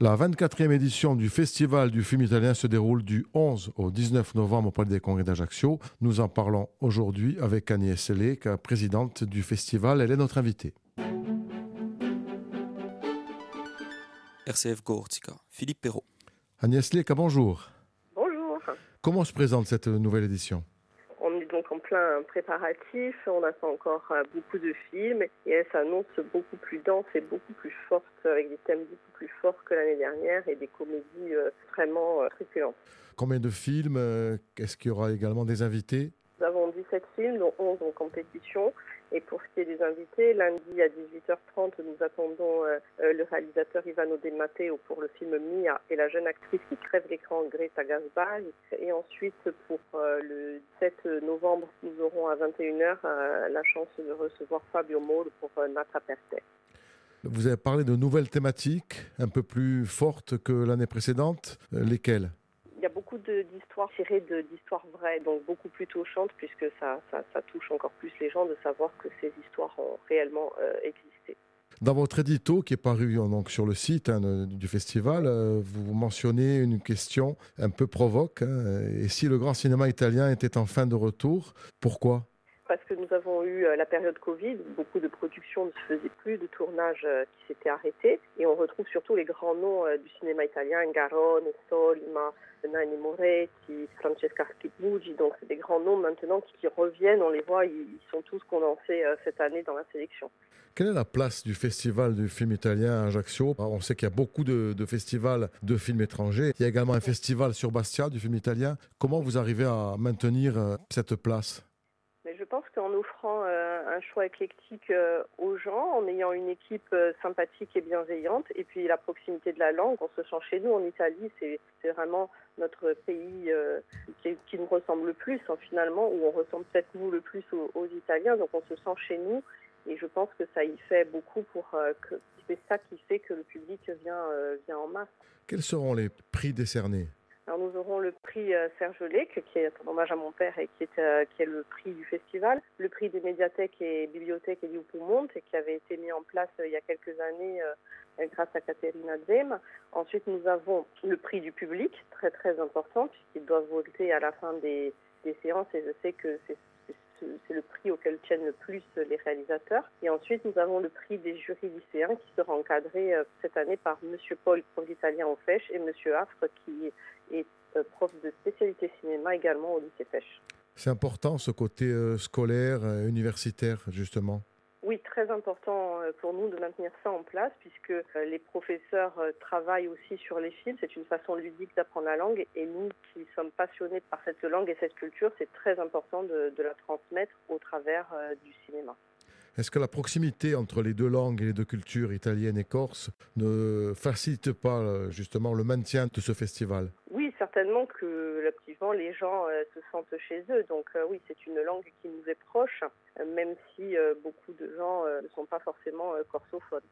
La 24e édition du Festival du film italien se déroule du 11 au 19 novembre au Palais des Congrès d'Ajaccio. Nous en parlons aujourd'hui avec Agnès Selek, présidente du festival. Elle est notre invitée. RCF Gortica, Philippe Perrault. Agnès Selek, bonjour. Bonjour. Comment se présente cette nouvelle édition? Plein préparatif. On a pas encore euh, beaucoup de films et elle s'annonce beaucoup plus dense et beaucoup plus forte avec des thèmes beaucoup plus forts que l'année dernière et des comédies euh, vraiment euh, truculentes. Combien de films Est-ce qu'il y aura également des invités? 17 films, dont 11 en compétition. Et pour ce qui est des invités, lundi à 18h30, nous attendons euh, euh, le réalisateur Ivano De Matteo pour le film Mia et la jeune actrice qui crève l'écran Greta Gaspari. Et ensuite, pour euh, le 7 novembre, nous aurons à 21h la chance de recevoir Fabio Moro pour Nata Perte. Vous avez parlé de nouvelles thématiques un peu plus fortes que l'année précédente. Lesquelles? Beaucoup d'histoires tirées d'histoires vraies, donc beaucoup plus touchantes, puisque ça, ça, touche encore plus les gens de savoir que ces histoires ont réellement euh, existé. Dans votre édito qui est paru donc, sur le site hein, du festival, euh, vous mentionnez une question un peu provoque. Hein, et si le grand cinéma italien était en fin de retour, pourquoi? Parce que nous avons eu euh, la période Covid, beaucoup de productions ne se faisaient plus, de tournages qui s'étaient arrêtés, et on retrouve surtout les grands noms du cinéma italien, Garone, Solima, Nanni Moretti, Francesca Schipuggi, donc c'est des grands noms maintenant qui, reviennent, on les voit, ils, sont tous condensés euh, cette année dans la sélection. Quelle est la place du festival du film italien à Ajaccio? On sait qu'il y a beaucoup de, festivals de films étrangers. Il y a également un festival sur Bastia du film italien. Comment vous arrivez à maintenir euh, cette place? Qu'en offrant euh, un choix éclectique euh, aux gens, en ayant une équipe euh, sympathique et bienveillante, et puis la proximité de la langue, on se sent chez nous en Italie, c'est vraiment notre pays qui, nous ressemble le plus, hein, finalement, où on ressemble peut-être nous le plus aux, Italiens, donc on se sent chez nous, et je pense que ça y fait beaucoup pour que c'est ça qui fait que le public vient, vient en masse. Quels seront les prix décernés? Le prix euh, Serge Lec, qui est un hommage à mon père et qui est, euh, qui est le prix du festival, le prix des médiathèques et bibliothèques et du Poumont, et qui avait été mis en place euh, il y a quelques années grâce à Caterina Zem. Ensuite, nous avons le prix du public, très très important, puisqu'ils doivent voter à la fin des, des séances, et je sais que c'est c'est le prix auquel tiennent le plus les réalisateurs. Et ensuite, nous avons le prix des jurys lycéens qui sera encadré euh, cette année par Monsieur Paul, prof d'italien au FECH, et Monsieur Affre, qui est euh, prof de spécialité cinéma également au lycée FECH. C'est important ce côté euh, scolaire, universitaire, justement oui, très important euh, pour nous de maintenir ça en place puisque euh, les professeurs euh, travaillent aussi sur les films. C'est une façon ludique d'apprendre la langue et nous qui sommes passionnés par cette langue et cette culture, c'est très important de, la transmettre au travers du cinéma. Est-ce que la proximité entre les deux langues et les deux cultures, italienne et corse, ne facilite pas justement le maintien de ce festival? Certainement que les gens se sentent chez eux. Donc oui, c'est une langue qui nous est proche même si euh, beaucoup de gens euh, ne sont pas forcément euh, corsophones.